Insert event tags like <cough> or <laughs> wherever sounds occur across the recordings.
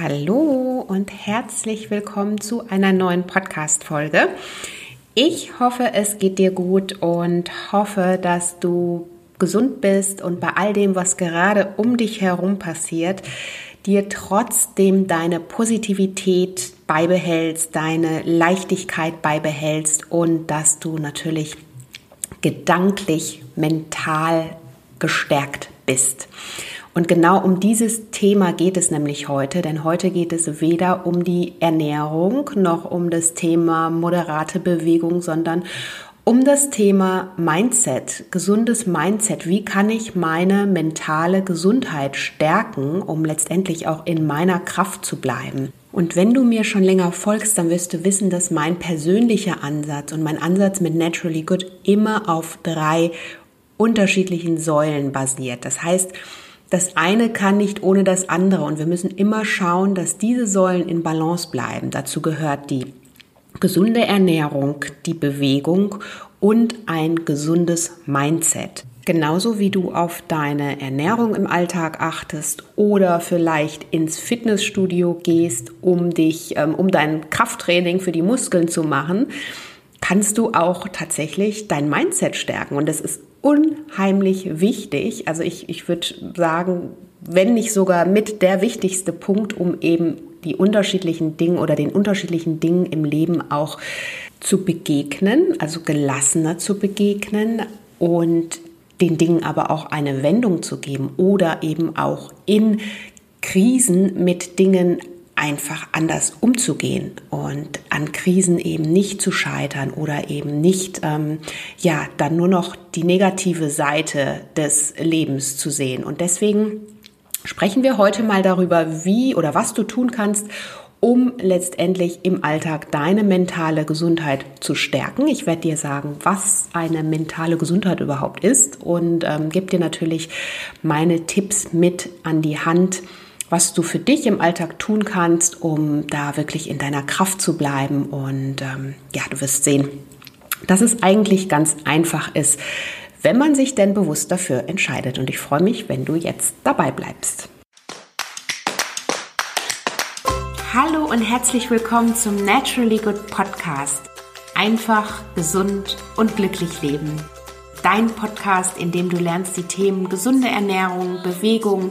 Hallo und herzlich willkommen zu einer neuen Podcast-Folge. Ich hoffe, es geht dir gut und hoffe, dass du gesund bist und bei all dem, was gerade um dich herum passiert, dir trotzdem deine Positivität beibehältst, deine Leichtigkeit beibehältst und dass du natürlich gedanklich, mental gestärkt bist. Und genau um dieses Thema geht es nämlich heute, denn heute geht es weder um die Ernährung noch um das Thema moderate Bewegung, sondern um das Thema Mindset, gesundes Mindset. Wie kann ich meine mentale Gesundheit stärken, um letztendlich auch in meiner Kraft zu bleiben? Und wenn du mir schon länger folgst, dann wirst du wissen, dass mein persönlicher Ansatz und mein Ansatz mit Naturally Good immer auf drei unterschiedlichen Säulen basiert. Das heißt, das eine kann nicht ohne das andere und wir müssen immer schauen, dass diese Säulen in Balance bleiben. Dazu gehört die gesunde Ernährung, die Bewegung und ein gesundes Mindset. Genauso wie du auf deine Ernährung im Alltag achtest oder vielleicht ins Fitnessstudio gehst, um dich, ähm, um dein Krafttraining für die Muskeln zu machen, kannst du auch tatsächlich dein Mindset stärken. Und das ist unheimlich wichtig. Also ich, ich würde sagen, wenn nicht sogar mit der wichtigste Punkt, um eben die unterschiedlichen Dinge oder den unterschiedlichen Dingen im Leben auch zu begegnen, also gelassener zu begegnen und den Dingen aber auch eine Wendung zu geben oder eben auch in Krisen mit Dingen einfach anders umzugehen und an Krisen eben nicht zu scheitern oder eben nicht, ähm, ja, dann nur noch die negative Seite des Lebens zu sehen. Und deswegen sprechen wir heute mal darüber, wie oder was du tun kannst, um letztendlich im Alltag deine mentale Gesundheit zu stärken. Ich werde dir sagen, was eine mentale Gesundheit überhaupt ist und ähm, gebe dir natürlich meine Tipps mit an die Hand, was du für dich im Alltag tun kannst, um da wirklich in deiner Kraft zu bleiben. Und ähm, ja, du wirst sehen, dass es eigentlich ganz einfach ist, wenn man sich denn bewusst dafür entscheidet. Und ich freue mich, wenn du jetzt dabei bleibst. Hallo und herzlich willkommen zum Naturally Good Podcast. Einfach, gesund und glücklich leben. Dein Podcast, in dem du lernst, die Themen gesunde Ernährung, Bewegung,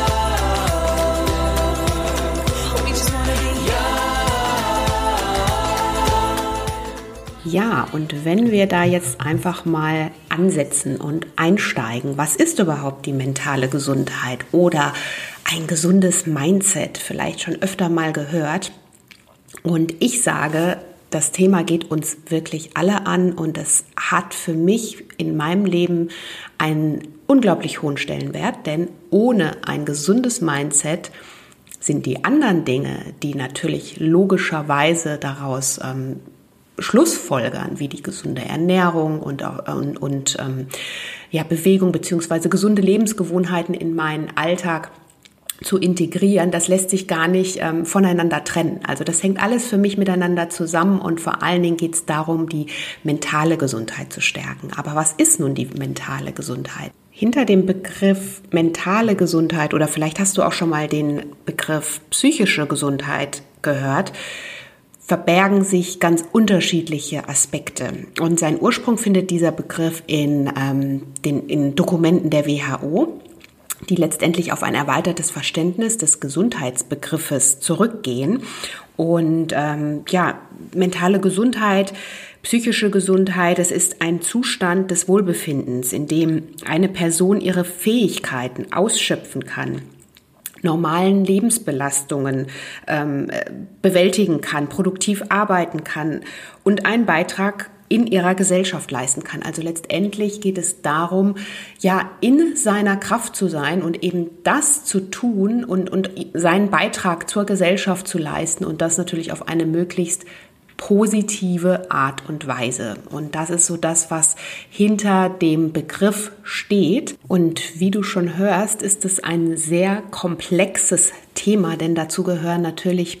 Ja, und wenn wir da jetzt einfach mal ansetzen und einsteigen, was ist überhaupt die mentale Gesundheit oder ein gesundes Mindset, vielleicht schon öfter mal gehört. Und ich sage, das Thema geht uns wirklich alle an und es hat für mich in meinem Leben einen unglaublich hohen Stellenwert, denn ohne ein gesundes Mindset sind die anderen Dinge, die natürlich logischerweise daraus ähm, Schlussfolgern, wie die gesunde Ernährung und, und, und ähm, ja, Bewegung beziehungsweise gesunde Lebensgewohnheiten in meinen Alltag zu integrieren, das lässt sich gar nicht ähm, voneinander trennen. Also das hängt alles für mich miteinander zusammen und vor allen Dingen geht es darum, die mentale Gesundheit zu stärken. Aber was ist nun die mentale Gesundheit? Hinter dem Begriff mentale Gesundheit oder vielleicht hast du auch schon mal den Begriff psychische Gesundheit gehört, verbergen sich ganz unterschiedliche Aspekte. Und seinen Ursprung findet dieser Begriff in, ähm, den, in Dokumenten der WHO, die letztendlich auf ein erweitertes Verständnis des Gesundheitsbegriffes zurückgehen. Und ähm, ja, mentale Gesundheit, psychische Gesundheit, es ist ein Zustand des Wohlbefindens, in dem eine Person ihre Fähigkeiten ausschöpfen kann normalen Lebensbelastungen ähm, bewältigen kann, produktiv arbeiten kann und einen Beitrag in ihrer Gesellschaft leisten kann. Also letztendlich geht es darum, ja, in seiner Kraft zu sein und eben das zu tun und, und seinen Beitrag zur Gesellschaft zu leisten und das natürlich auf eine möglichst positive Art und Weise. Und das ist so das, was hinter dem Begriff steht. Und wie du schon hörst, ist es ein sehr komplexes Thema, denn dazu gehören natürlich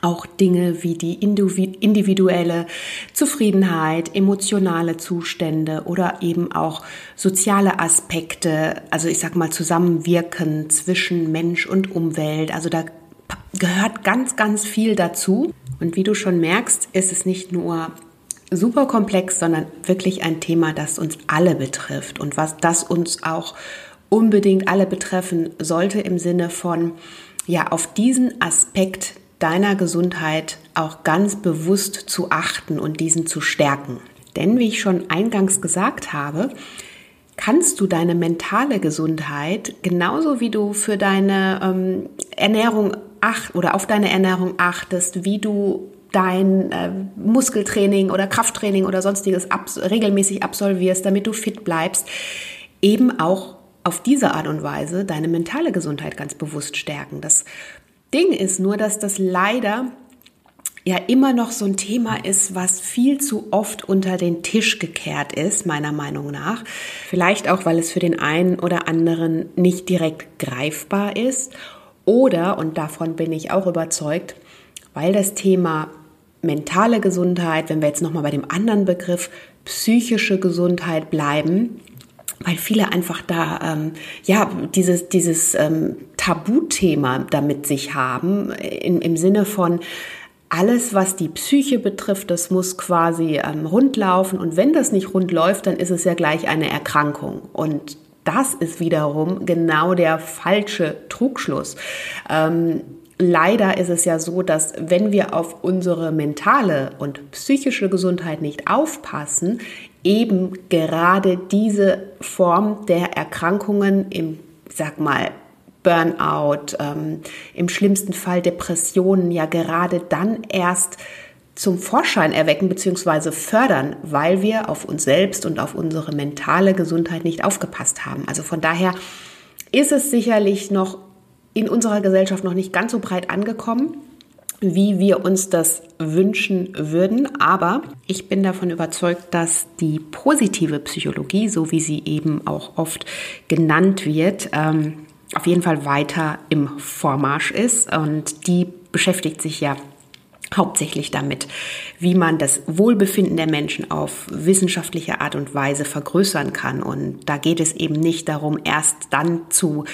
auch Dinge wie die individuelle Zufriedenheit, emotionale Zustände oder eben auch soziale Aspekte, also ich sag mal Zusammenwirken zwischen Mensch und Umwelt. Also da gehört ganz, ganz viel dazu. Und wie du schon merkst, ist es nicht nur super komplex, sondern wirklich ein Thema, das uns alle betrifft und was das uns auch unbedingt alle betreffen sollte im Sinne von, ja, auf diesen Aspekt deiner Gesundheit auch ganz bewusst zu achten und diesen zu stärken. Denn wie ich schon eingangs gesagt habe, kannst du deine mentale Gesundheit genauso wie du für deine ähm, Ernährung acht oder auf deine Ernährung achtest, wie du dein äh, Muskeltraining oder Krafttraining oder sonstiges abs regelmäßig absolvierst, damit du fit bleibst, eben auch auf diese Art und Weise deine mentale Gesundheit ganz bewusst stärken. Das Ding ist nur, dass das leider ja immer noch so ein Thema ist, was viel zu oft unter den Tisch gekehrt ist, meiner Meinung nach. Vielleicht auch, weil es für den einen oder anderen nicht direkt greifbar ist oder, und davon bin ich auch überzeugt, weil das Thema mentale Gesundheit, wenn wir jetzt nochmal bei dem anderen Begriff psychische Gesundheit bleiben, weil viele einfach da ähm, ja dieses dieses ähm, Tabuthema damit sich haben in, im Sinne von alles, was die Psyche betrifft, das muss quasi ähm, rund laufen und wenn das nicht rund läuft, dann ist es ja gleich eine Erkrankung. Und das ist wiederum genau der falsche Trugschluss. Ähm, leider ist es ja so, dass wenn wir auf unsere mentale und psychische Gesundheit nicht aufpassen, eben gerade diese Form der Erkrankungen im, sag mal, Burnout, ähm, im schlimmsten Fall Depressionen ja gerade dann erst zum Vorschein erwecken bzw. fördern, weil wir auf uns selbst und auf unsere mentale Gesundheit nicht aufgepasst haben. Also von daher ist es sicherlich noch in unserer Gesellschaft noch nicht ganz so breit angekommen, wie wir uns das wünschen würden. Aber ich bin davon überzeugt, dass die positive Psychologie, so wie sie eben auch oft genannt wird, ähm, auf jeden Fall weiter im Vormarsch ist. Und die beschäftigt sich ja hauptsächlich damit, wie man das Wohlbefinden der Menschen auf wissenschaftliche Art und Weise vergrößern kann. Und da geht es eben nicht darum, erst dann zu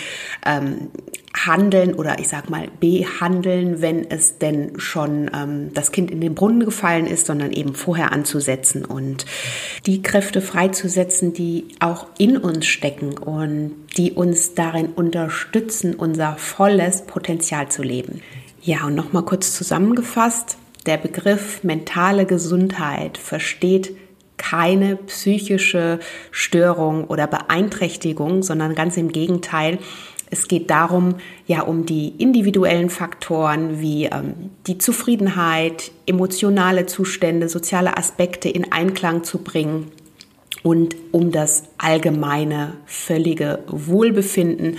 ähm, handeln oder ich sag mal behandeln, wenn es denn schon ähm, das Kind in den Brunnen gefallen ist, sondern eben vorher anzusetzen und die Kräfte freizusetzen, die auch in uns stecken und die uns darin unterstützen, unser volles Potenzial zu leben. Ja, und nochmal kurz zusammengefasst, der Begriff mentale Gesundheit versteht keine psychische Störung oder Beeinträchtigung, sondern ganz im Gegenteil. Es geht darum, ja, um die individuellen Faktoren wie ähm, die Zufriedenheit, emotionale Zustände, soziale Aspekte in Einklang zu bringen und um das allgemeine, völlige Wohlbefinden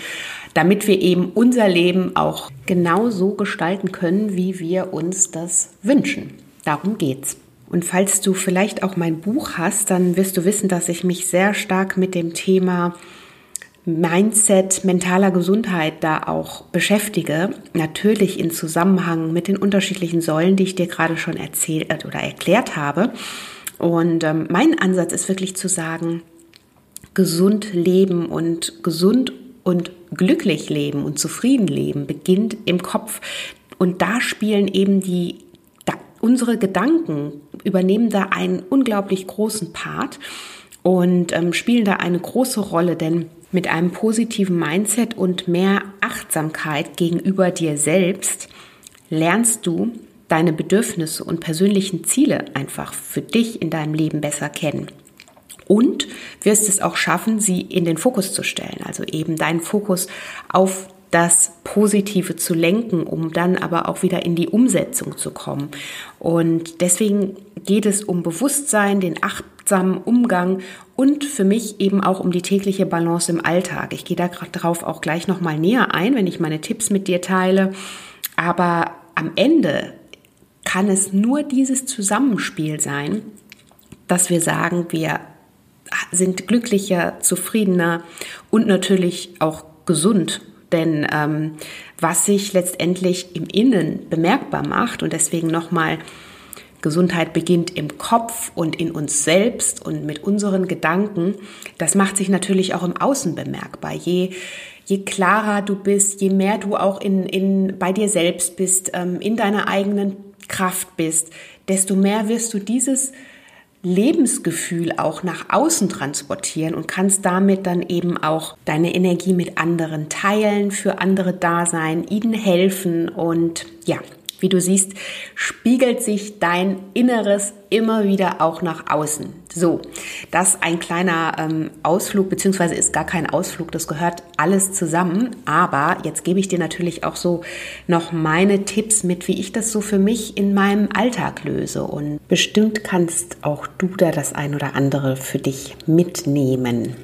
damit wir eben unser Leben auch genau so gestalten können, wie wir uns das wünschen. Darum geht's. Und falls du vielleicht auch mein Buch hast, dann wirst du wissen, dass ich mich sehr stark mit dem Thema Mindset, mentaler Gesundheit da auch beschäftige. Natürlich in Zusammenhang mit den unterschiedlichen Säulen, die ich dir gerade schon erzählt äh, oder erklärt habe. Und ähm, mein Ansatz ist wirklich zu sagen, gesund leben und gesund und glücklich leben und zufrieden leben beginnt im Kopf. Und da spielen eben die, unsere Gedanken übernehmen da einen unglaublich großen Part und ähm, spielen da eine große Rolle, denn mit einem positiven Mindset und mehr Achtsamkeit gegenüber dir selbst lernst du deine Bedürfnisse und persönlichen Ziele einfach für dich in deinem Leben besser kennen und wirst es auch schaffen, sie in den Fokus zu stellen. Also eben deinen Fokus auf das Positive zu lenken, um dann aber auch wieder in die Umsetzung zu kommen. Und deswegen geht es um Bewusstsein, den achtsamen Umgang und für mich eben auch um die tägliche Balance im Alltag. Ich gehe da drauf auch gleich nochmal näher ein, wenn ich meine Tipps mit dir teile. Aber am Ende kann es nur dieses Zusammenspiel sein, dass wir sagen, wir sind glücklicher, zufriedener und natürlich auch gesund. Denn ähm, was sich letztendlich im Innen bemerkbar macht und deswegen nochmal Gesundheit beginnt im Kopf und in uns selbst und mit unseren Gedanken, das macht sich natürlich auch im Außen bemerkbar. Je, je klarer du bist, je mehr du auch in, in, bei dir selbst bist, ähm, in deiner eigenen Kraft bist, desto mehr wirst du dieses Lebensgefühl auch nach außen transportieren und kannst damit dann eben auch deine Energie mit anderen teilen, für andere da sein, ihnen helfen und ja, wie du siehst, spiegelt sich dein Inneres immer wieder auch nach außen. So, das ein kleiner ähm, Ausflug, beziehungsweise ist gar kein Ausflug, das gehört alles zusammen. Aber jetzt gebe ich dir natürlich auch so noch meine Tipps mit, wie ich das so für mich in meinem Alltag löse. Und bestimmt kannst auch du da das ein oder andere für dich mitnehmen.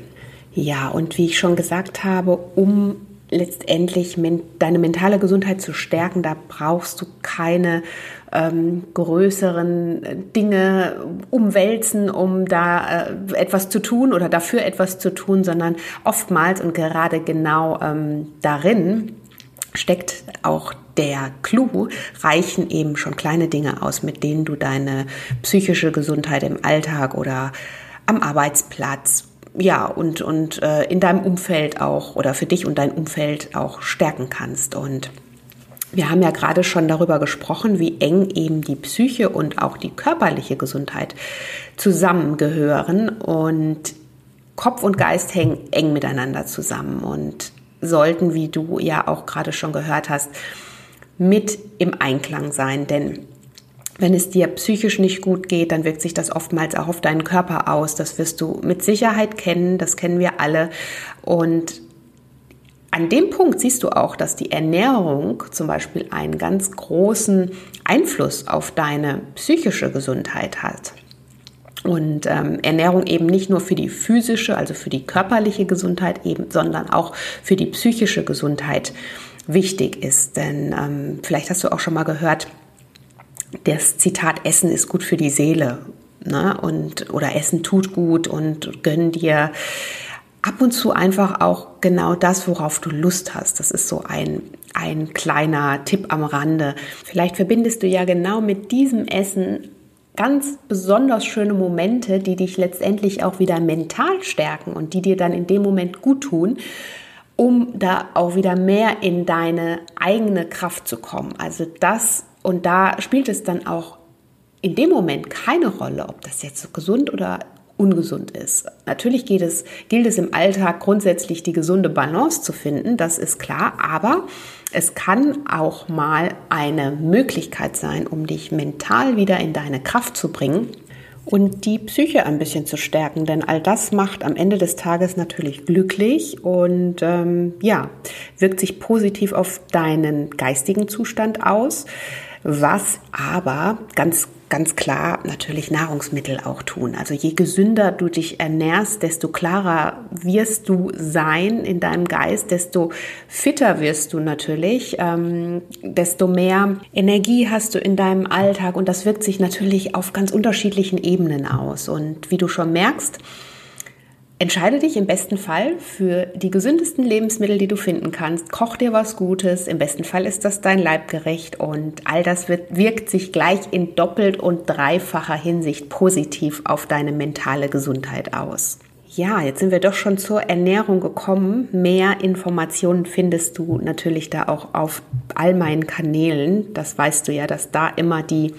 Ja, und wie ich schon gesagt habe, um letztendlich deine mentale Gesundheit zu stärken, da brauchst du keine ähm, größeren Dinge umwälzen, um da äh, etwas zu tun oder dafür etwas zu tun, sondern oftmals und gerade genau ähm, darin steckt auch der Clou, reichen eben schon kleine Dinge aus, mit denen du deine psychische Gesundheit im Alltag oder am Arbeitsplatz ja, und, und äh, in deinem Umfeld auch oder für dich und dein Umfeld auch stärken kannst. Und wir haben ja gerade schon darüber gesprochen, wie eng eben die Psyche und auch die körperliche Gesundheit zusammengehören. Und Kopf und Geist hängen eng miteinander zusammen und sollten, wie du ja auch gerade schon gehört hast, mit im Einklang sein. Denn wenn es dir psychisch nicht gut geht, dann wirkt sich das oftmals auch auf deinen Körper aus. Das wirst du mit Sicherheit kennen, das kennen wir alle. Und an dem Punkt siehst du auch, dass die Ernährung zum Beispiel einen ganz großen Einfluss auf deine psychische Gesundheit hat. Und ähm, Ernährung eben nicht nur für die physische, also für die körperliche Gesundheit eben, sondern auch für die psychische Gesundheit wichtig ist. Denn ähm, vielleicht hast du auch schon mal gehört, das Zitat Essen ist gut für die Seele. Ne? Und, oder Essen tut gut und gönn dir ab und zu einfach auch genau das, worauf du Lust hast. Das ist so ein, ein kleiner Tipp am Rande. Vielleicht verbindest du ja genau mit diesem Essen ganz besonders schöne Momente, die dich letztendlich auch wieder mental stärken und die dir dann in dem Moment gut tun, um da auch wieder mehr in deine eigene Kraft zu kommen. Also das und da spielt es dann auch in dem Moment keine Rolle, ob das jetzt gesund oder ungesund ist. Natürlich geht es, gilt es im Alltag grundsätzlich die gesunde Balance zu finden, das ist klar, aber es kann auch mal eine Möglichkeit sein, um dich mental wieder in deine Kraft zu bringen und die Psyche ein bisschen zu stärken, denn all das macht am Ende des Tages natürlich glücklich und ähm, ja, wirkt sich positiv auf deinen geistigen Zustand aus was aber ganz ganz klar natürlich Nahrungsmittel auch tun. Also je gesünder du dich ernährst, desto klarer wirst du sein in deinem Geist, desto fitter wirst du natürlich, ähm, desto mehr Energie hast du in deinem Alltag und das wirkt sich natürlich auf ganz unterschiedlichen Ebenen aus. Und wie du schon merkst, Entscheide dich im besten Fall für die gesündesten Lebensmittel, die du finden kannst. Koch dir was Gutes. Im besten Fall ist das dein Leibgerecht und all das wird, wirkt sich gleich in doppelt und dreifacher Hinsicht positiv auf deine mentale Gesundheit aus. Ja, jetzt sind wir doch schon zur Ernährung gekommen. Mehr Informationen findest du natürlich da auch auf all meinen Kanälen. Das weißt du ja, dass da immer die,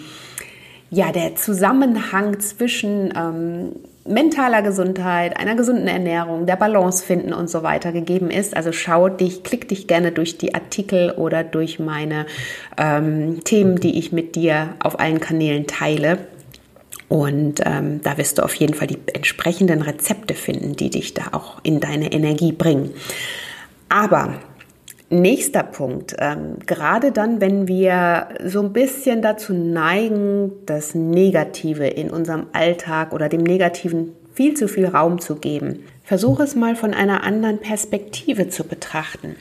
ja, der Zusammenhang zwischen ähm, mentaler Gesundheit, einer gesunden Ernährung, der Balance finden und so weiter gegeben ist. Also schau dich, klick dich gerne durch die Artikel oder durch meine ähm, Themen, die ich mit dir auf allen Kanälen teile. Und ähm, da wirst du auf jeden Fall die entsprechenden Rezepte finden, die dich da auch in deine Energie bringen. Aber Nächster Punkt, ähm, gerade dann, wenn wir so ein bisschen dazu neigen, das Negative in unserem Alltag oder dem Negativen viel zu viel Raum zu geben, versuche es mal von einer anderen Perspektive zu betrachten.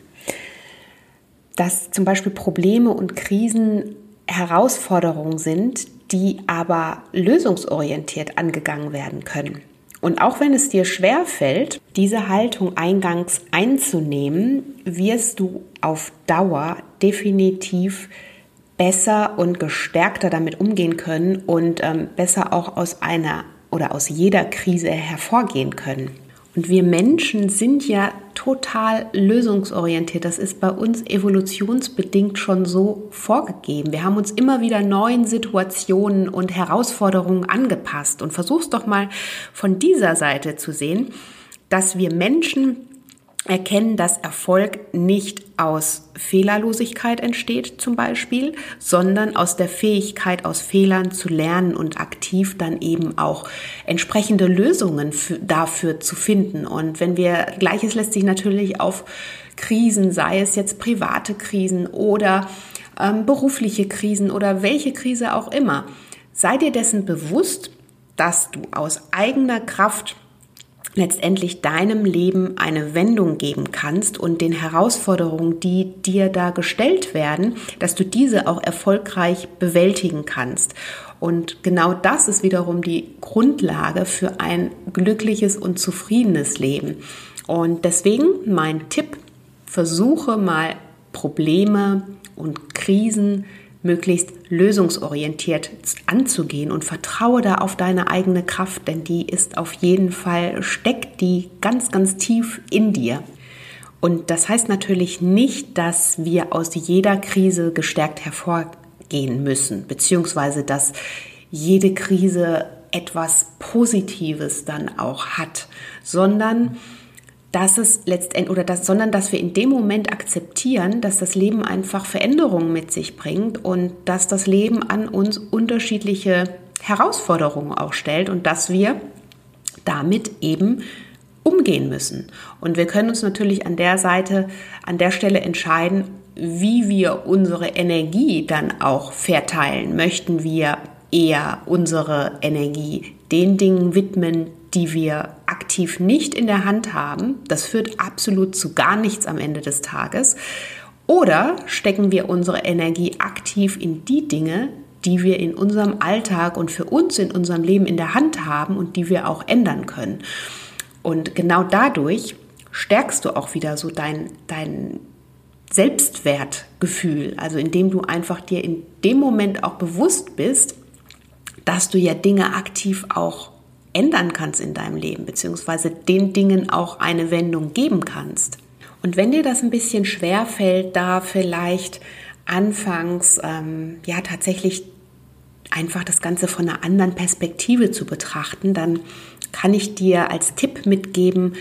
Dass zum Beispiel Probleme und Krisen Herausforderungen sind, die aber lösungsorientiert angegangen werden können. Und auch wenn es dir schwer fällt, diese Haltung eingangs einzunehmen, wirst du auf Dauer definitiv besser und gestärkter damit umgehen können und ähm, besser auch aus einer oder aus jeder Krise hervorgehen können. Und wir Menschen sind ja total lösungsorientiert. Das ist bei uns evolutionsbedingt schon so vorgegeben. Wir haben uns immer wieder neuen Situationen und Herausforderungen angepasst. Und versuch's doch mal von dieser Seite zu sehen, dass wir Menschen erkennen, dass Erfolg nicht aus Fehlerlosigkeit entsteht zum Beispiel, sondern aus der Fähigkeit, aus Fehlern zu lernen und aktiv dann eben auch entsprechende Lösungen für, dafür zu finden. Und wenn wir, gleiches lässt sich natürlich auf Krisen, sei es jetzt private Krisen oder ähm, berufliche Krisen oder welche Krise auch immer, sei dir dessen bewusst, dass du aus eigener Kraft letztendlich deinem Leben eine Wendung geben kannst und den Herausforderungen, die dir da gestellt werden, dass du diese auch erfolgreich bewältigen kannst. Und genau das ist wiederum die Grundlage für ein glückliches und zufriedenes Leben. Und deswegen mein Tipp, versuche mal Probleme und Krisen möglichst lösungsorientiert anzugehen und vertraue da auf deine eigene Kraft, denn die ist auf jeden Fall, steckt die ganz, ganz tief in dir. Und das heißt natürlich nicht, dass wir aus jeder Krise gestärkt hervorgehen müssen, beziehungsweise dass jede Krise etwas Positives dann auch hat, sondern dass es letztendlich oder das, sondern dass wir in dem Moment akzeptieren, dass das Leben einfach Veränderungen mit sich bringt und dass das Leben an uns unterschiedliche Herausforderungen auch stellt und dass wir damit eben umgehen müssen. Und wir können uns natürlich an der Seite, an der Stelle entscheiden, wie wir unsere Energie dann auch verteilen. Möchten wir eher unsere Energie den Dingen widmen, die wir aktiv nicht in der Hand haben. Das führt absolut zu gar nichts am Ende des Tages. Oder stecken wir unsere Energie aktiv in die Dinge, die wir in unserem Alltag und für uns in unserem Leben in der Hand haben und die wir auch ändern können. Und genau dadurch stärkst du auch wieder so dein, dein Selbstwertgefühl. Also indem du einfach dir in dem Moment auch bewusst bist, dass du ja Dinge aktiv auch ändern kannst in deinem Leben, beziehungsweise den Dingen auch eine Wendung geben kannst. Und wenn dir das ein bisschen schwer fällt, da vielleicht anfangs ähm, ja tatsächlich einfach das Ganze von einer anderen Perspektive zu betrachten, dann kann ich dir als Tipp mitgeben,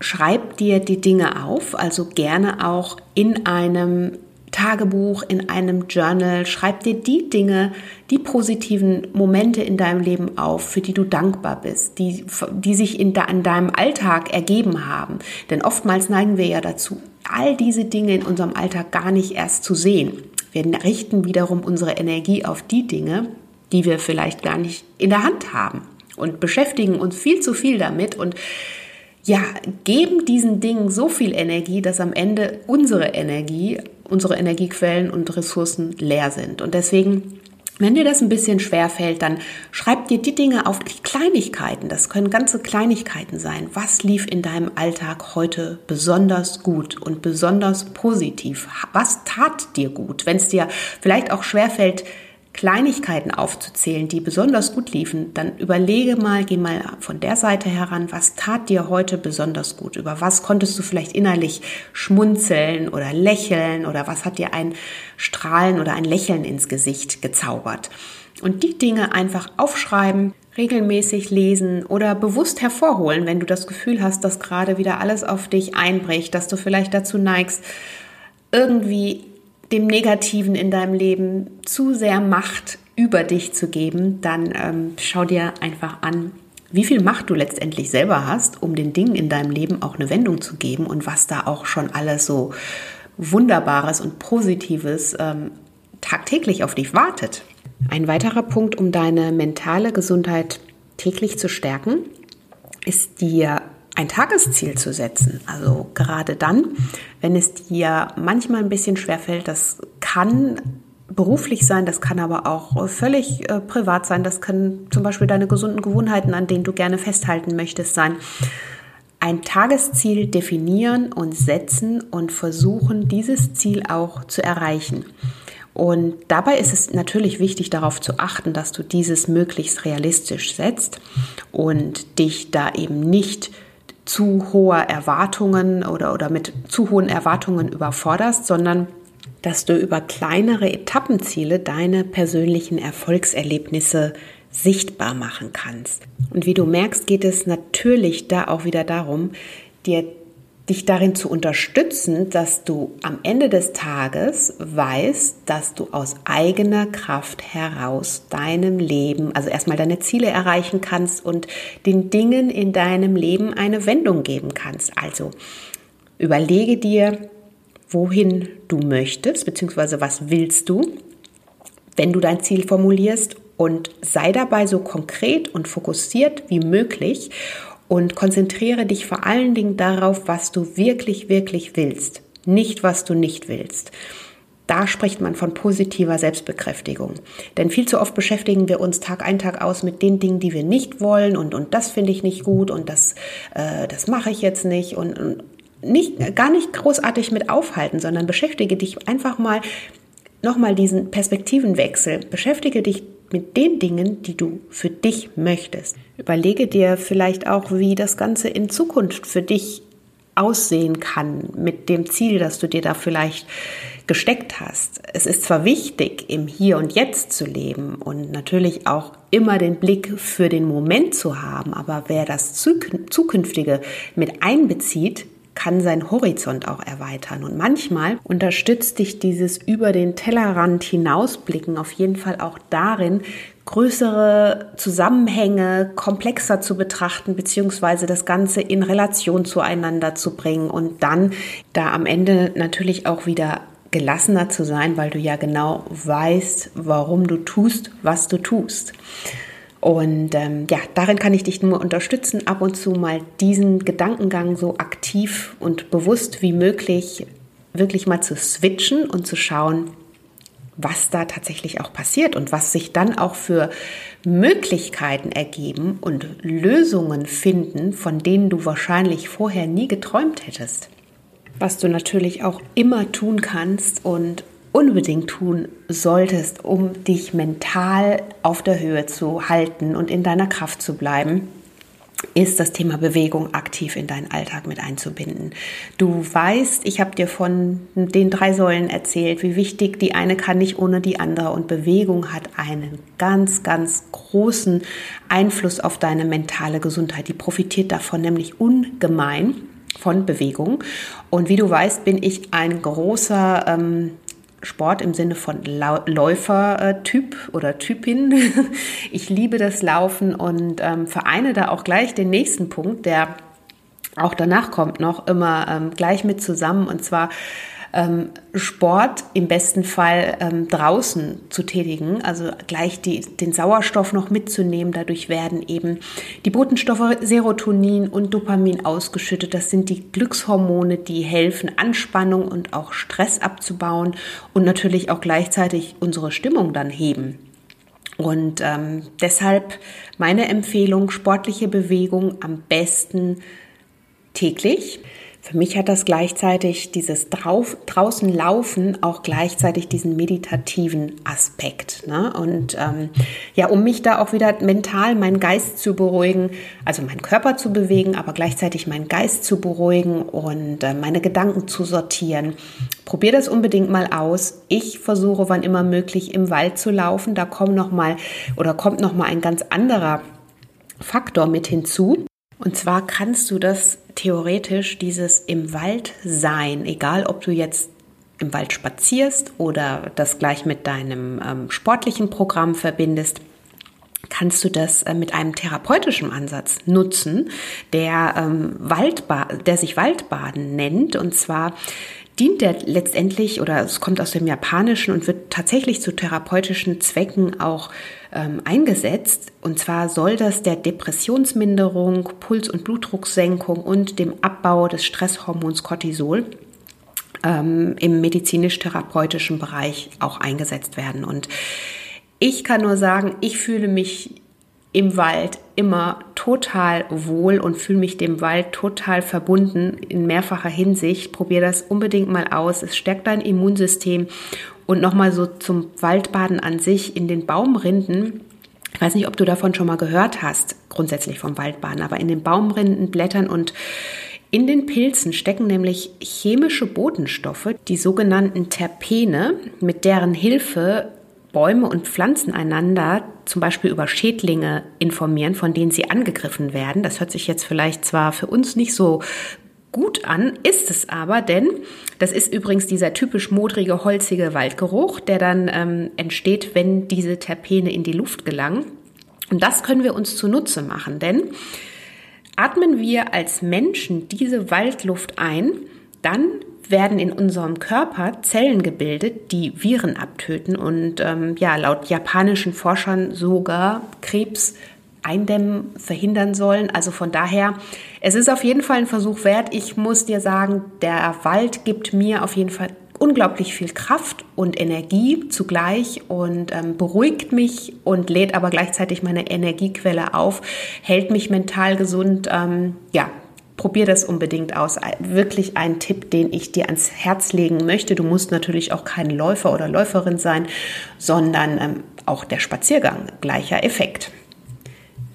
schreib dir die Dinge auf, also gerne auch in einem Tagebuch, in einem Journal. Schreib dir die Dinge, die positiven Momente in deinem Leben auf, für die du dankbar bist, die, die sich in, in deinem Alltag ergeben haben. Denn oftmals neigen wir ja dazu, all diese Dinge in unserem Alltag gar nicht erst zu sehen. Wir richten wiederum unsere Energie auf die Dinge, die wir vielleicht gar nicht in der Hand haben und beschäftigen uns viel zu viel damit und ja, geben diesen Dingen so viel Energie, dass am Ende unsere Energie, unsere Energiequellen und Ressourcen leer sind. Und deswegen wenn dir das ein bisschen schwer fällt, dann schreib dir die Dinge auf, die Kleinigkeiten. Das können ganze Kleinigkeiten sein. Was lief in deinem Alltag heute besonders gut und besonders positiv? Was tat dir gut? Wenn es dir vielleicht auch schwer fällt, Kleinigkeiten aufzuzählen, die besonders gut liefen, dann überlege mal, geh mal von der Seite heran, was tat dir heute besonders gut? Über was konntest du vielleicht innerlich schmunzeln oder lächeln oder was hat dir ein Strahlen oder ein Lächeln ins Gesicht gezaubert? Und die Dinge einfach aufschreiben, regelmäßig lesen oder bewusst hervorholen, wenn du das Gefühl hast, dass gerade wieder alles auf dich einbricht, dass du vielleicht dazu neigst, irgendwie dem Negativen in deinem Leben zu sehr Macht über dich zu geben, dann ähm, schau dir einfach an, wie viel Macht du letztendlich selber hast, um den Dingen in deinem Leben auch eine Wendung zu geben und was da auch schon alles so Wunderbares und Positives ähm, tagtäglich auf dich wartet. Ein weiterer Punkt, um deine mentale Gesundheit täglich zu stärken, ist dir ein Tagesziel zu setzen. Also gerade dann, wenn es dir manchmal ein bisschen schwerfällt, das kann beruflich sein, das kann aber auch völlig äh, privat sein. Das können zum Beispiel deine gesunden Gewohnheiten, an denen du gerne festhalten möchtest, sein. Ein Tagesziel definieren und setzen und versuchen, dieses Ziel auch zu erreichen. Und dabei ist es natürlich wichtig, darauf zu achten, dass du dieses möglichst realistisch setzt und dich da eben nicht zu hoher Erwartungen oder, oder mit zu hohen Erwartungen überforderst, sondern dass du über kleinere Etappenziele deine persönlichen Erfolgserlebnisse sichtbar machen kannst. Und wie du merkst, geht es natürlich da auch wieder darum, dir dich darin zu unterstützen, dass du am Ende des Tages weißt, dass du aus eigener Kraft heraus deinem Leben, also erstmal deine Ziele erreichen kannst und den Dingen in deinem Leben eine Wendung geben kannst. Also überlege dir, wohin du möchtest, beziehungsweise was willst du, wenn du dein Ziel formulierst und sei dabei so konkret und fokussiert wie möglich und konzentriere dich vor allen Dingen darauf, was du wirklich, wirklich willst, nicht was du nicht willst. Da spricht man von positiver Selbstbekräftigung. Denn viel zu oft beschäftigen wir uns Tag ein, Tag aus mit den Dingen, die wir nicht wollen und, und das finde ich nicht gut und das, äh, das mache ich jetzt nicht und, und nicht, gar nicht großartig mit aufhalten, sondern beschäftige dich einfach mal nochmal diesen Perspektivenwechsel. Beschäftige dich mit den Dingen, die du für dich möchtest. Überlege dir vielleicht auch, wie das Ganze in Zukunft für dich aussehen kann mit dem Ziel, das du dir da vielleicht gesteckt hast. Es ist zwar wichtig, im Hier und Jetzt zu leben und natürlich auch immer den Blick für den Moment zu haben, aber wer das Zukünftige mit einbezieht, kann seinen Horizont auch erweitern. Und manchmal unterstützt dich dieses über den Tellerrand hinausblicken auf jeden Fall auch darin, größere Zusammenhänge komplexer zu betrachten, beziehungsweise das Ganze in Relation zueinander zu bringen und dann da am Ende natürlich auch wieder gelassener zu sein, weil du ja genau weißt, warum du tust, was du tust. Und ähm, ja, darin kann ich dich nur unterstützen, ab und zu mal diesen Gedankengang so aktiv und bewusst wie möglich wirklich mal zu switchen und zu schauen, was da tatsächlich auch passiert und was sich dann auch für Möglichkeiten ergeben und Lösungen finden, von denen du wahrscheinlich vorher nie geträumt hättest. Was du natürlich auch immer tun kannst und unbedingt tun solltest, um dich mental auf der Höhe zu halten und in deiner Kraft zu bleiben, ist das Thema Bewegung aktiv in deinen Alltag mit einzubinden. Du weißt, ich habe dir von den drei Säulen erzählt, wie wichtig die eine kann nicht ohne die andere und Bewegung hat einen ganz, ganz großen Einfluss auf deine mentale Gesundheit. Die profitiert davon nämlich ungemein von Bewegung. Und wie du weißt, bin ich ein großer ähm, Sport im Sinne von Läufertyp oder Typin. <laughs> Ich liebe das Laufen und ähm, vereine da auch gleich den nächsten Punkt, der auch danach kommt, noch immer ähm, gleich mit zusammen. Und zwar ähm, Sport im besten Fall ähm, draußen zu tätigen, also gleich die, den Sauerstoff noch mitzunehmen. Dadurch werden eben die Botenstoffe Serotonin und Dopamin ausgeschüttet. Das sind die Glückshormone, die helfen, Anspannung und auch Stress abzubauen und natürlich auch gleichzeitig unsere Stimmung dann heben. Und ähm, deshalb meine Empfehlung, sportliche Bewegung am besten täglich. Für mich hat das gleichzeitig dieses drauf, draußen laufen auch gleichzeitig diesen meditativen Aspekt. Ne? Und ähm, ja, um mich da auch wieder mental meinen Geist zu beruhigen, also meinen Körper zu bewegen, aber gleichzeitig meinen Geist zu beruhigen und äh, meine Gedanken zu sortieren. Probier das unbedingt mal aus. Ich versuche, wann immer möglich, im Wald zu laufen. Da kommt noch mal oder kommt noch mal ein ganz anderer Faktor mit hinzu. Und zwar kannst du das theoretisch, dieses im Wald sein, egal ob du jetzt im Wald spazierst oder das gleich mit deinem ähm, sportlichen Programm verbindest, kannst du das äh, mit einem therapeutischen Ansatz nutzen, der, ähm, Waldba der sich Waldbaden nennt. Und zwar dient der letztendlich oder es kommt aus dem Japanischen und wird tatsächlich zu therapeutischen Zwecken auch ähm, eingesetzt. Und zwar soll das der Depressionsminderung, Puls- und Blutdrucksenkung und dem Abbau des Stresshormons Cortisol ähm, im medizinisch-therapeutischen Bereich auch eingesetzt werden. Und ich kann nur sagen, ich fühle mich im Wald immer total wohl und fühle mich dem Wald total verbunden in mehrfacher Hinsicht. Probier das unbedingt mal aus. Es stärkt dein Immunsystem. Und nochmal so zum Waldbaden an sich in den Baumrinden. Ich weiß nicht, ob du davon schon mal gehört hast, grundsätzlich vom Waldbaden, aber in den Baumrinden, Blättern und in den Pilzen stecken nämlich chemische Botenstoffe, die sogenannten Terpene, mit deren Hilfe Bäume und Pflanzen einander zum Beispiel über Schädlinge informieren, von denen sie angegriffen werden. Das hört sich jetzt vielleicht zwar für uns nicht so gut an, ist es aber, denn das ist übrigens dieser typisch modrige, holzige Waldgeruch, der dann ähm, entsteht, wenn diese Terpene in die Luft gelangen. Und das können wir uns zunutze machen, denn atmen wir als Menschen diese Waldluft ein, dann werden in unserem Körper Zellen gebildet, die Viren abtöten und ähm, ja, laut japanischen Forschern sogar Krebs eindämmen, verhindern sollen. Also von daher, es ist auf jeden Fall ein Versuch wert. Ich muss dir sagen, der Wald gibt mir auf jeden Fall unglaublich viel Kraft und Energie zugleich und ähm, beruhigt mich und lädt aber gleichzeitig meine Energiequelle auf, hält mich mental gesund. Ähm, ja, probier das unbedingt aus. Wirklich ein Tipp, den ich dir ans Herz legen möchte. Du musst natürlich auch kein Läufer oder Läuferin sein, sondern ähm, auch der Spaziergang, gleicher Effekt.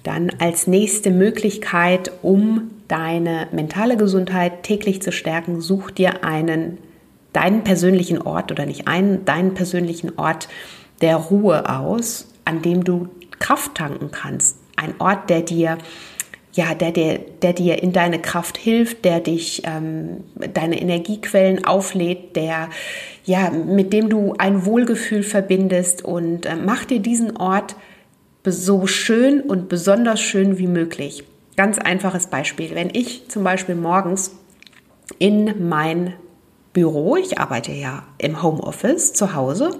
Dann als nächste Möglichkeit, um deine mentale Gesundheit täglich zu stärken, such dir einen, deinen persönlichen Ort oder nicht einen, deinen persönlichen Ort der Ruhe aus, an dem du Kraft tanken kannst. Ein Ort, der dir ja, der, der, der dir in deine Kraft hilft, der dich ähm, deine Energiequellen auflädt, der ja, mit dem du ein Wohlgefühl verbindest und äh, mach dir diesen Ort so schön und besonders schön wie möglich. Ganz einfaches Beispiel. Wenn ich zum Beispiel morgens in mein Büro, ich arbeite ja im Homeoffice zu Hause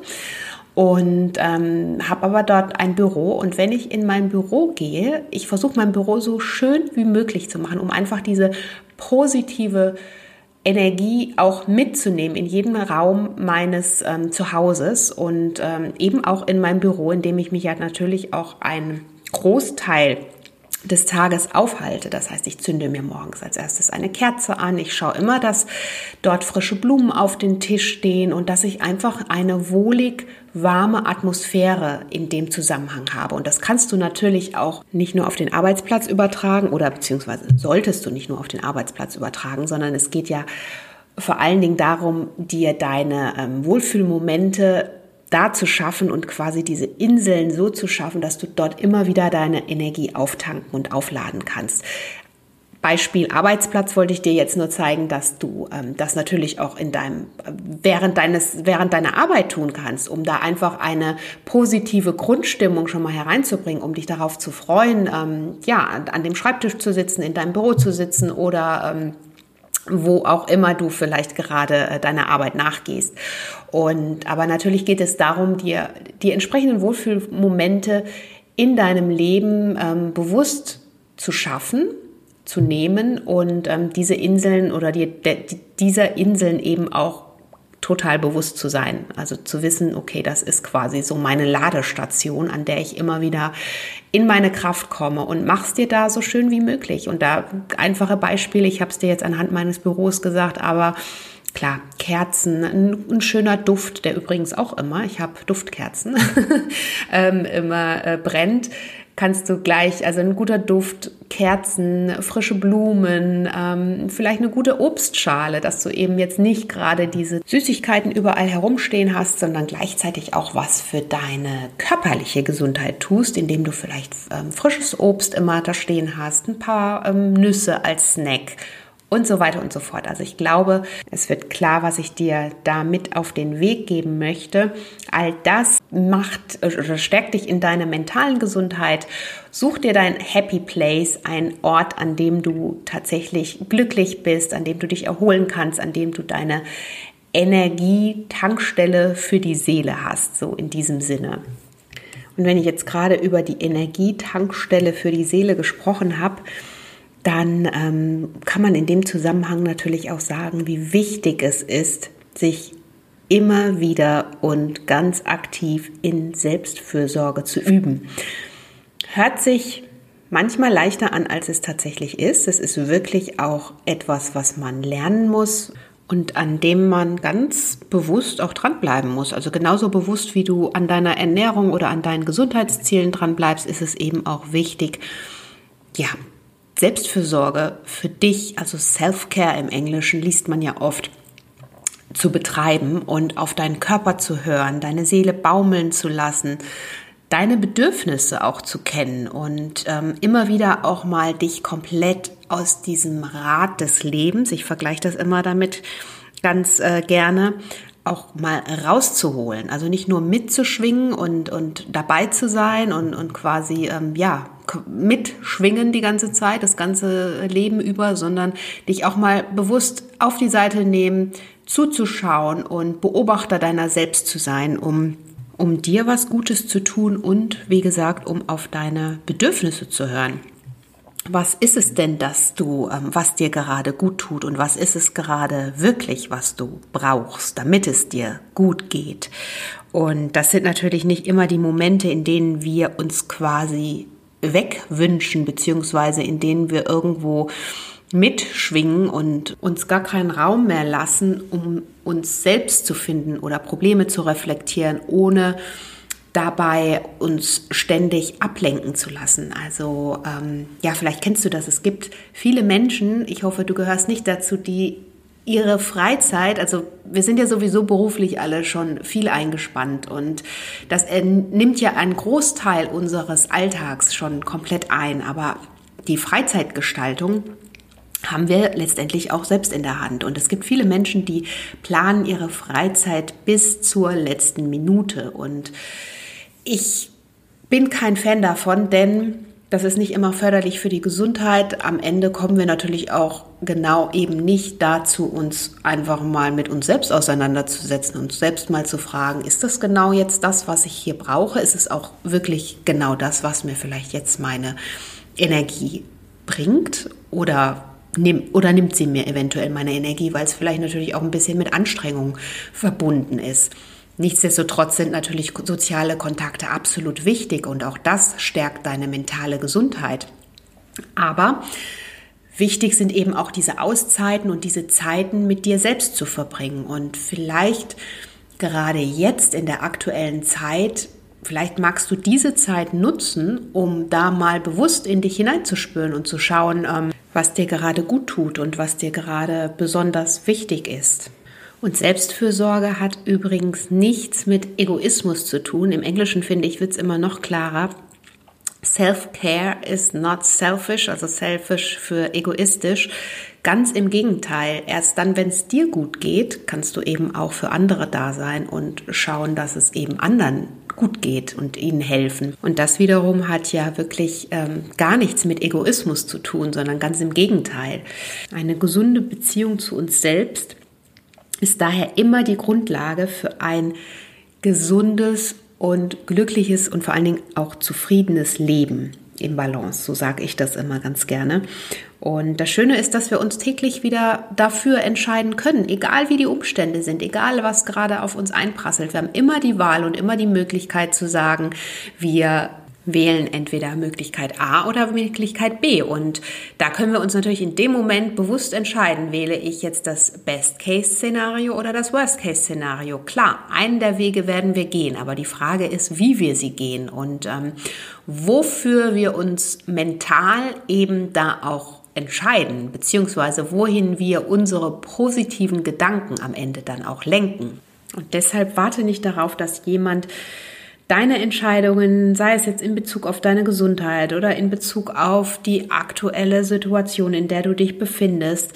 und ähm, habe aber dort ein Büro. Und wenn ich in mein Büro gehe, ich versuche mein Büro so schön wie möglich zu machen, um einfach diese positive Energie auch mitzunehmen in jedem Raum meines ähm, Zuhauses und ähm, eben auch in meinem Büro, in dem ich mich ja natürlich auch einen Großteil des Tages aufhalte. Das heißt, ich zünde mir morgens als erstes eine Kerze an. Ich schaue immer, dass dort frische Blumen auf den Tisch stehen und dass ich einfach eine wohlig warme Atmosphäre in dem Zusammenhang habe. Und das kannst du natürlich auch nicht nur auf den Arbeitsplatz übertragen oder beziehungsweise solltest du nicht nur auf den Arbeitsplatz übertragen, sondern es geht ja vor allen Dingen darum, dir deine ähm, Wohlfühlmomente da zu schaffen und quasi diese Inseln so zu schaffen, dass du dort immer wieder deine Energie auftanken und aufladen kannst. Beispiel Arbeitsplatz wollte ich dir jetzt nur zeigen, dass du ähm, das natürlich auch in deinem während deines während deiner Arbeit tun kannst, um da einfach eine positive Grundstimmung schon mal hereinzubringen, um dich darauf zu freuen, ähm, ja an, an, dem Schreibtisch zu sitzen, in deinem Büro zu sitzen oder ähm, wo auch immer du vielleicht gerade äh, deiner Arbeit nachgehst. Und aber natürlich geht es darum, dir die entsprechenden Wohlfühlmomente in deinem Leben ähm, bewusst zu schaffen, zu nehmen und ähm, diese Inseln oder die, de, dieser Inseln eben auch total bewusst zu sein. Also zu wissen, okay, das ist quasi so meine Ladestation, an der ich immer wieder in meine Kraft komme und mach's dir da so schön wie möglich. Und da einfache Beispiele, ich habe es dir jetzt anhand meines Büros gesagt, aber klar, Kerzen, ein, ein, schöner Duft, der übrigens auch immer, ich habe Duftkerzen, <laughs> ähm, immer äh, brennt kannst du gleich, also ein guter Duft, Kerzen, frische Blumen, ähm, vielleicht eine gute Obstschale, dass du eben jetzt nicht gerade diese Süßigkeiten überall herumstehen hast, sondern gleichzeitig auch was für deine körperliche Gesundheit tust, indem du vielleicht ähm, frisches Obst immer da stehen hast, ein paar ähm, Nüsse als Snack und so weiter und so fort. Also ich glaube, es wird klar, was ich dir da mit auf den Weg geben möchte. All das macht oder stärkt dich in deiner mentalen Gesundheit. Such dir dein Happy Place, ein Ort, an dem du tatsächlich glücklich bist, an dem du dich erholen kannst, an dem du deine Energietankstelle für die Seele hast, so in diesem Sinne. Und wenn ich jetzt gerade über die Energietankstelle für die Seele gesprochen habe, dann ähm, kann man in dem Zusammenhang natürlich auch sagen, wie wichtig es ist, sich immer wieder und ganz aktiv in Selbstfürsorge zu üben. Hört sich manchmal leichter an, als es tatsächlich ist. Es ist wirklich auch etwas, was man lernen muss und an dem man ganz bewusst auch dranbleiben muss. Also genauso bewusst, wie du an deiner Ernährung oder an deinen Gesundheitszielen dranbleibst, ist es eben auch wichtig, ja, Selbstfürsorge für dich, also Self-Care im Englischen liest man ja oft, zu betreiben und auf deinen Körper zu hören, deine Seele baumeln zu lassen, deine Bedürfnisse auch zu kennen und ähm, immer wieder auch mal dich komplett aus diesem Rad des Lebens, ich vergleiche das immer damit ganz äh, gerne, auch mal rauszuholen. Also nicht nur mitzuschwingen und, und dabei zu sein und, und quasi, ähm, ja, mitschwingen die ganze Zeit, das ganze Leben über, sondern dich auch mal bewusst auf die Seite nehmen, zuzuschauen und Beobachter deiner selbst zu sein, um um dir was Gutes zu tun und, wie gesagt, um auf deine Bedürfnisse zu hören. Was ist es denn, dass du, ähm, was dir gerade gut tut und was ist es gerade wirklich, was du brauchst, damit es dir gut geht? Und das sind natürlich nicht immer die Momente, in denen wir uns quasi wegwünschen, beziehungsweise in denen wir irgendwo mitschwingen und uns gar keinen Raum mehr lassen, um uns selbst zu finden oder Probleme zu reflektieren, ohne dabei uns ständig ablenken zu lassen. Also ähm, ja, vielleicht kennst du das. Es gibt viele Menschen, ich hoffe, du gehörst nicht dazu, die ihre Freizeit, also wir sind ja sowieso beruflich alle schon viel eingespannt und das nimmt ja einen Großteil unseres Alltags schon komplett ein, aber die Freizeitgestaltung haben wir letztendlich auch selbst in der Hand. Und es gibt viele Menschen, die planen ihre Freizeit bis zur letzten Minute. Und ich bin kein Fan davon, denn das ist nicht immer förderlich für die Gesundheit. Am Ende kommen wir natürlich auch genau eben nicht dazu, uns einfach mal mit uns selbst auseinanderzusetzen und selbst mal zu fragen, ist das genau jetzt das, was ich hier brauche? Ist es auch wirklich genau das, was mir vielleicht jetzt meine Energie bringt? Oder nimm, oder nimmt sie mir eventuell meine Energie, weil es vielleicht natürlich auch ein bisschen mit Anstrengung verbunden ist. Nichtsdestotrotz sind natürlich soziale Kontakte absolut wichtig und auch das stärkt deine mentale Gesundheit. Aber wichtig sind eben auch diese Auszeiten und diese Zeiten mit dir selbst zu verbringen und vielleicht gerade jetzt in der aktuellen Zeit Vielleicht magst du diese Zeit nutzen, um da mal bewusst in dich hineinzuspüren und zu schauen, ähm, was dir gerade gut tut und was dir gerade besonders wichtig ist. Und Selbstfürsorge hat übrigens nichts mit Egoismus zu tun. Im Englischen finde ich, wird es immer noch klarer. Self-care is not selfish, also selfish für egoistisch. Ganz im Gegenteil. Erst dann, wenn es dir gut geht, kannst du eben auch für andere da sein und schauen, dass es eben anderen gut geht und ihnen helfen. Und das wiederum hat ja wirklich ähm, gar nichts mit Egoismus zu tun, sondern ganz im Gegenteil. Eine gesunde Beziehung zu uns selbst ist daher immer die Grundlage für ein gesundes und glückliches und vor allen Dingen auch zufriedenes Leben in Balance. So sage ich das immer ganz gerne. Und das Schöne ist, dass wir uns täglich wieder dafür entscheiden können, egal wie die Umstände sind, egal was gerade auf uns einprasselt. Wir haben immer die Wahl und immer die Möglichkeit zu sagen, wir wählen entweder Möglichkeit A oder Möglichkeit B. Und da können wir uns natürlich in dem Moment bewusst entscheiden, wähle ich jetzt das Best-Case-Szenario oder das Worst-Case-Szenario. Klar, einen der Wege werden wir gehen, aber die Frage ist, wie wir sie gehen und ähm, wofür wir uns mental eben da auch entscheiden, beziehungsweise wohin wir unsere positiven Gedanken am Ende dann auch lenken. Und deshalb warte nicht darauf, dass jemand deine Entscheidungen, sei es jetzt in Bezug auf deine Gesundheit oder in Bezug auf die aktuelle Situation, in der du dich befindest,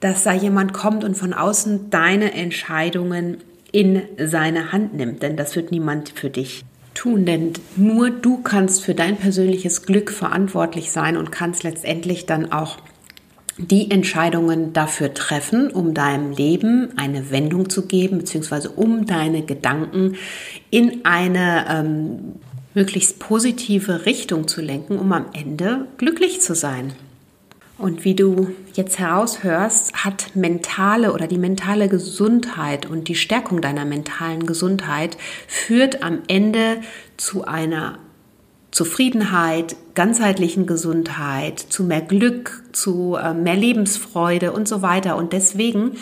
dass da jemand kommt und von außen deine Entscheidungen in seine Hand nimmt. Denn das wird niemand für dich tun, denn nur du kannst für dein persönliches Glück verantwortlich sein und kannst letztendlich dann auch die Entscheidungen dafür treffen, um deinem Leben eine Wendung zu geben, beziehungsweise um deine Gedanken in eine ähm, möglichst positive Richtung zu lenken, um am Ende glücklich zu sein. Und wie du jetzt heraushörst, hat mentale oder die mentale Gesundheit und die Stärkung deiner mentalen Gesundheit führt am Ende zu einer Zufriedenheit, ganzheitlichen Gesundheit, zu mehr Glück, zu äh, mehr Lebensfreude und so weiter. Und deswegen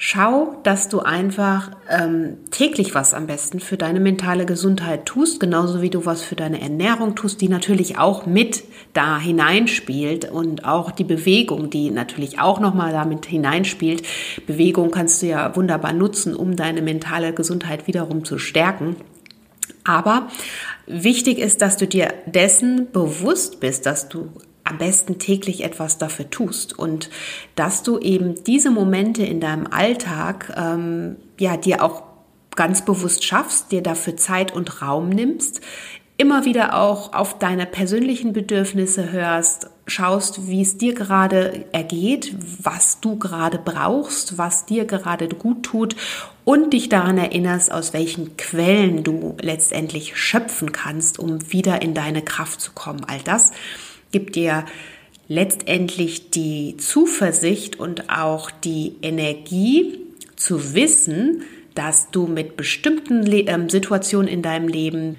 Schau, dass du einfach ähm, täglich was am besten für deine mentale Gesundheit tust, genauso wie du was für deine Ernährung tust, die natürlich auch mit da hineinspielt und auch die Bewegung, die natürlich auch nochmal damit hineinspielt. Bewegung kannst du ja wunderbar nutzen, um deine mentale Gesundheit wiederum zu stärken. Aber wichtig ist, dass du dir dessen bewusst bist, dass du am besten täglich etwas dafür tust und dass du eben diese Momente in deinem Alltag ähm, ja dir auch ganz bewusst schaffst, dir dafür Zeit und Raum nimmst, immer wieder auch auf deine persönlichen Bedürfnisse hörst, schaust, wie es dir gerade ergeht, was du gerade brauchst, was dir gerade gut tut und dich daran erinnerst, aus welchen Quellen du letztendlich schöpfen kannst, um wieder in deine Kraft zu kommen. All das gibt dir letztendlich die Zuversicht und auch die Energie zu wissen, dass du mit bestimmten Le äh, Situationen in deinem Leben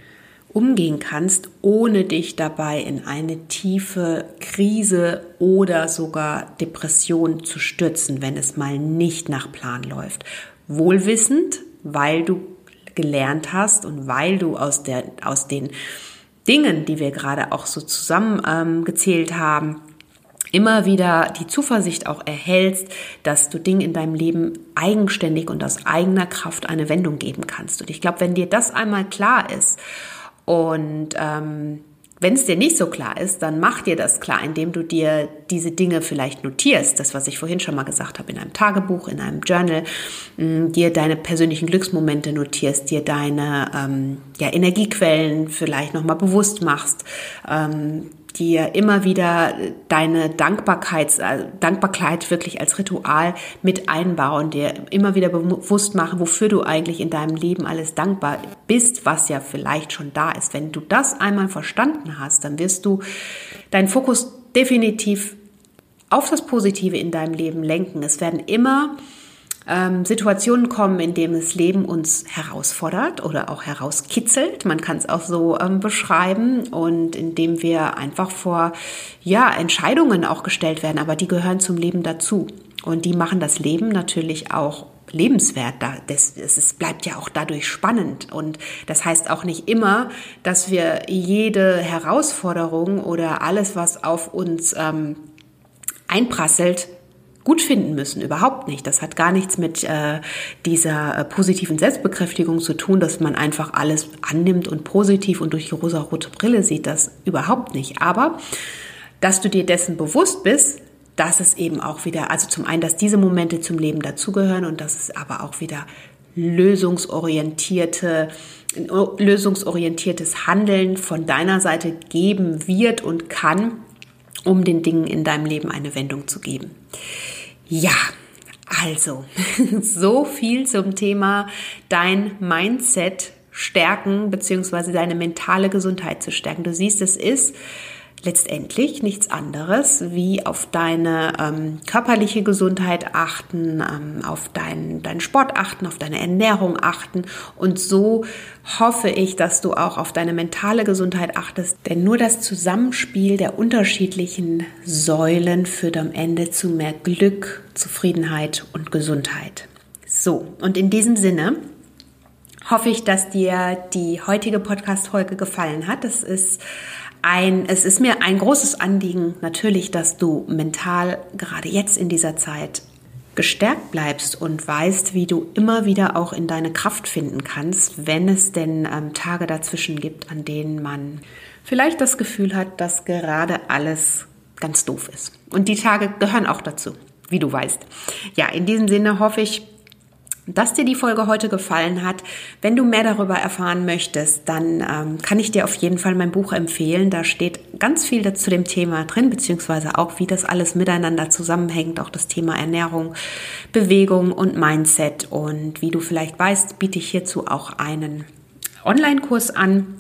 umgehen kannst, ohne dich dabei in eine tiefe Krise oder sogar Depression zu stürzen, wenn es mal nicht nach Plan läuft. Wohlwissend, weil du gelernt hast und weil du aus, der, aus den Dingen, die wir gerade auch so zusammengezählt ähm, haben, immer wieder die Zuversicht auch erhältst, dass du Dinge in deinem Leben eigenständig und aus eigener Kraft eine Wendung geben kannst. Und ich glaube, wenn dir das einmal klar ist und ähm, wenn es dir nicht so klar ist, dann mach dir das klar, indem du dir diese Dinge vielleicht notierst. Das, was ich vorhin schon mal gesagt habe, in einem Tagebuch, in einem Journal, mh, dir deine persönlichen Glücksmomente notierst, dir deine ähm, ja, Energiequellen vielleicht nochmal bewusst machst, ähm, dir immer wieder deine Dankbarkeit, äh, Dankbarkeit wirklich als Ritual mit einbauen, dir immer wieder bewusst machen, wofür du eigentlich in deinem Leben alles dankbar bist, was ja vielleicht schon da ist. Wenn du das einmal verstanden hast, dann wirst du deinen Fokus definitiv auf das Positive in deinem Leben lenken. Es werden immer ähm, Situationen kommen, in denen das Leben uns herausfordert oder auch herauskitzelt. Man kann es auch so ähm, beschreiben und indem wir einfach vor ja, Entscheidungen auch gestellt werden, aber die gehören zum Leben dazu. Und die machen das Leben natürlich auch lebenswert. Das, es bleibt ja auch dadurch spannend. Und das heißt auch nicht immer, dass wir jede Herausforderung oder alles, was auf uns ähm, einprasselt, gut finden müssen. Überhaupt nicht. Das hat gar nichts mit äh, dieser äh, positiven Selbstbekräftigung zu tun, dass man einfach alles annimmt und positiv und durch die rosa-rote Brille sieht. Das überhaupt nicht. Aber dass du dir dessen bewusst bist, dass es eben auch wieder, also zum einen, dass diese Momente zum Leben dazugehören und dass es aber auch wieder lösungsorientierte, lösungsorientiertes Handeln von deiner Seite geben wird und kann, um den Dingen in deinem Leben eine Wendung zu geben. Ja, also, <laughs> so viel zum Thema dein Mindset stärken, beziehungsweise deine mentale Gesundheit zu stärken. Du siehst, es ist letztendlich nichts anderes wie auf deine ähm, körperliche Gesundheit achten, ähm, auf deinen dein Sport achten, auf deine Ernährung achten. Und so hoffe ich, dass du auch auf deine mentale Gesundheit achtest. Denn nur das Zusammenspiel der unterschiedlichen Säulen führt am Ende zu mehr Glück, Zufriedenheit und Gesundheit. So, und in diesem Sinne hoffe ich, dass dir die heutige Podcast-Folge gefallen hat. Das ist ein, es ist mir ein großes Anliegen natürlich, dass du mental gerade jetzt in dieser Zeit gestärkt bleibst und weißt, wie du immer wieder auch in deine Kraft finden kannst, wenn es denn ähm, Tage dazwischen gibt, an denen man vielleicht das Gefühl hat, dass gerade alles ganz doof ist. Und die Tage gehören auch dazu, wie du weißt. Ja, in diesem Sinne hoffe ich, dass dir die Folge heute gefallen hat. Wenn du mehr darüber erfahren möchtest, dann ähm, kann ich dir auf jeden Fall mein Buch empfehlen. Da steht ganz viel zu dem Thema drin, beziehungsweise auch, wie das alles miteinander zusammenhängt, auch das Thema Ernährung, Bewegung und Mindset. Und wie du vielleicht weißt, biete ich hierzu auch einen Online-Kurs an.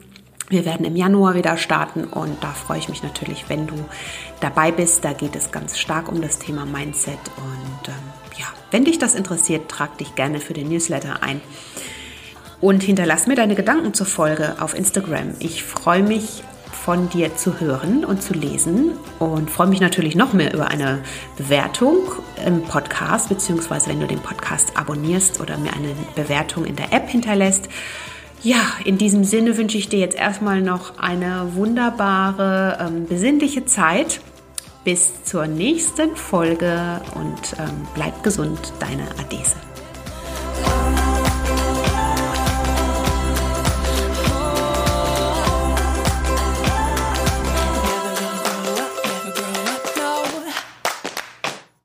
Wir werden im Januar wieder starten und da freue ich mich natürlich, wenn du dabei bist. Da geht es ganz stark um das Thema Mindset. Und ähm, ja, wenn dich das interessiert, trag dich gerne für den Newsletter ein. Und hinterlass mir deine Gedanken zur Folge auf Instagram. Ich freue mich von dir zu hören und zu lesen und freue mich natürlich noch mehr über eine Bewertung im Podcast, beziehungsweise wenn du den Podcast abonnierst oder mir eine Bewertung in der App hinterlässt. Ja, in diesem Sinne wünsche ich dir jetzt erstmal noch eine wunderbare, ähm, besinnliche Zeit. Bis zur nächsten Folge und ähm, bleib gesund, deine Adese.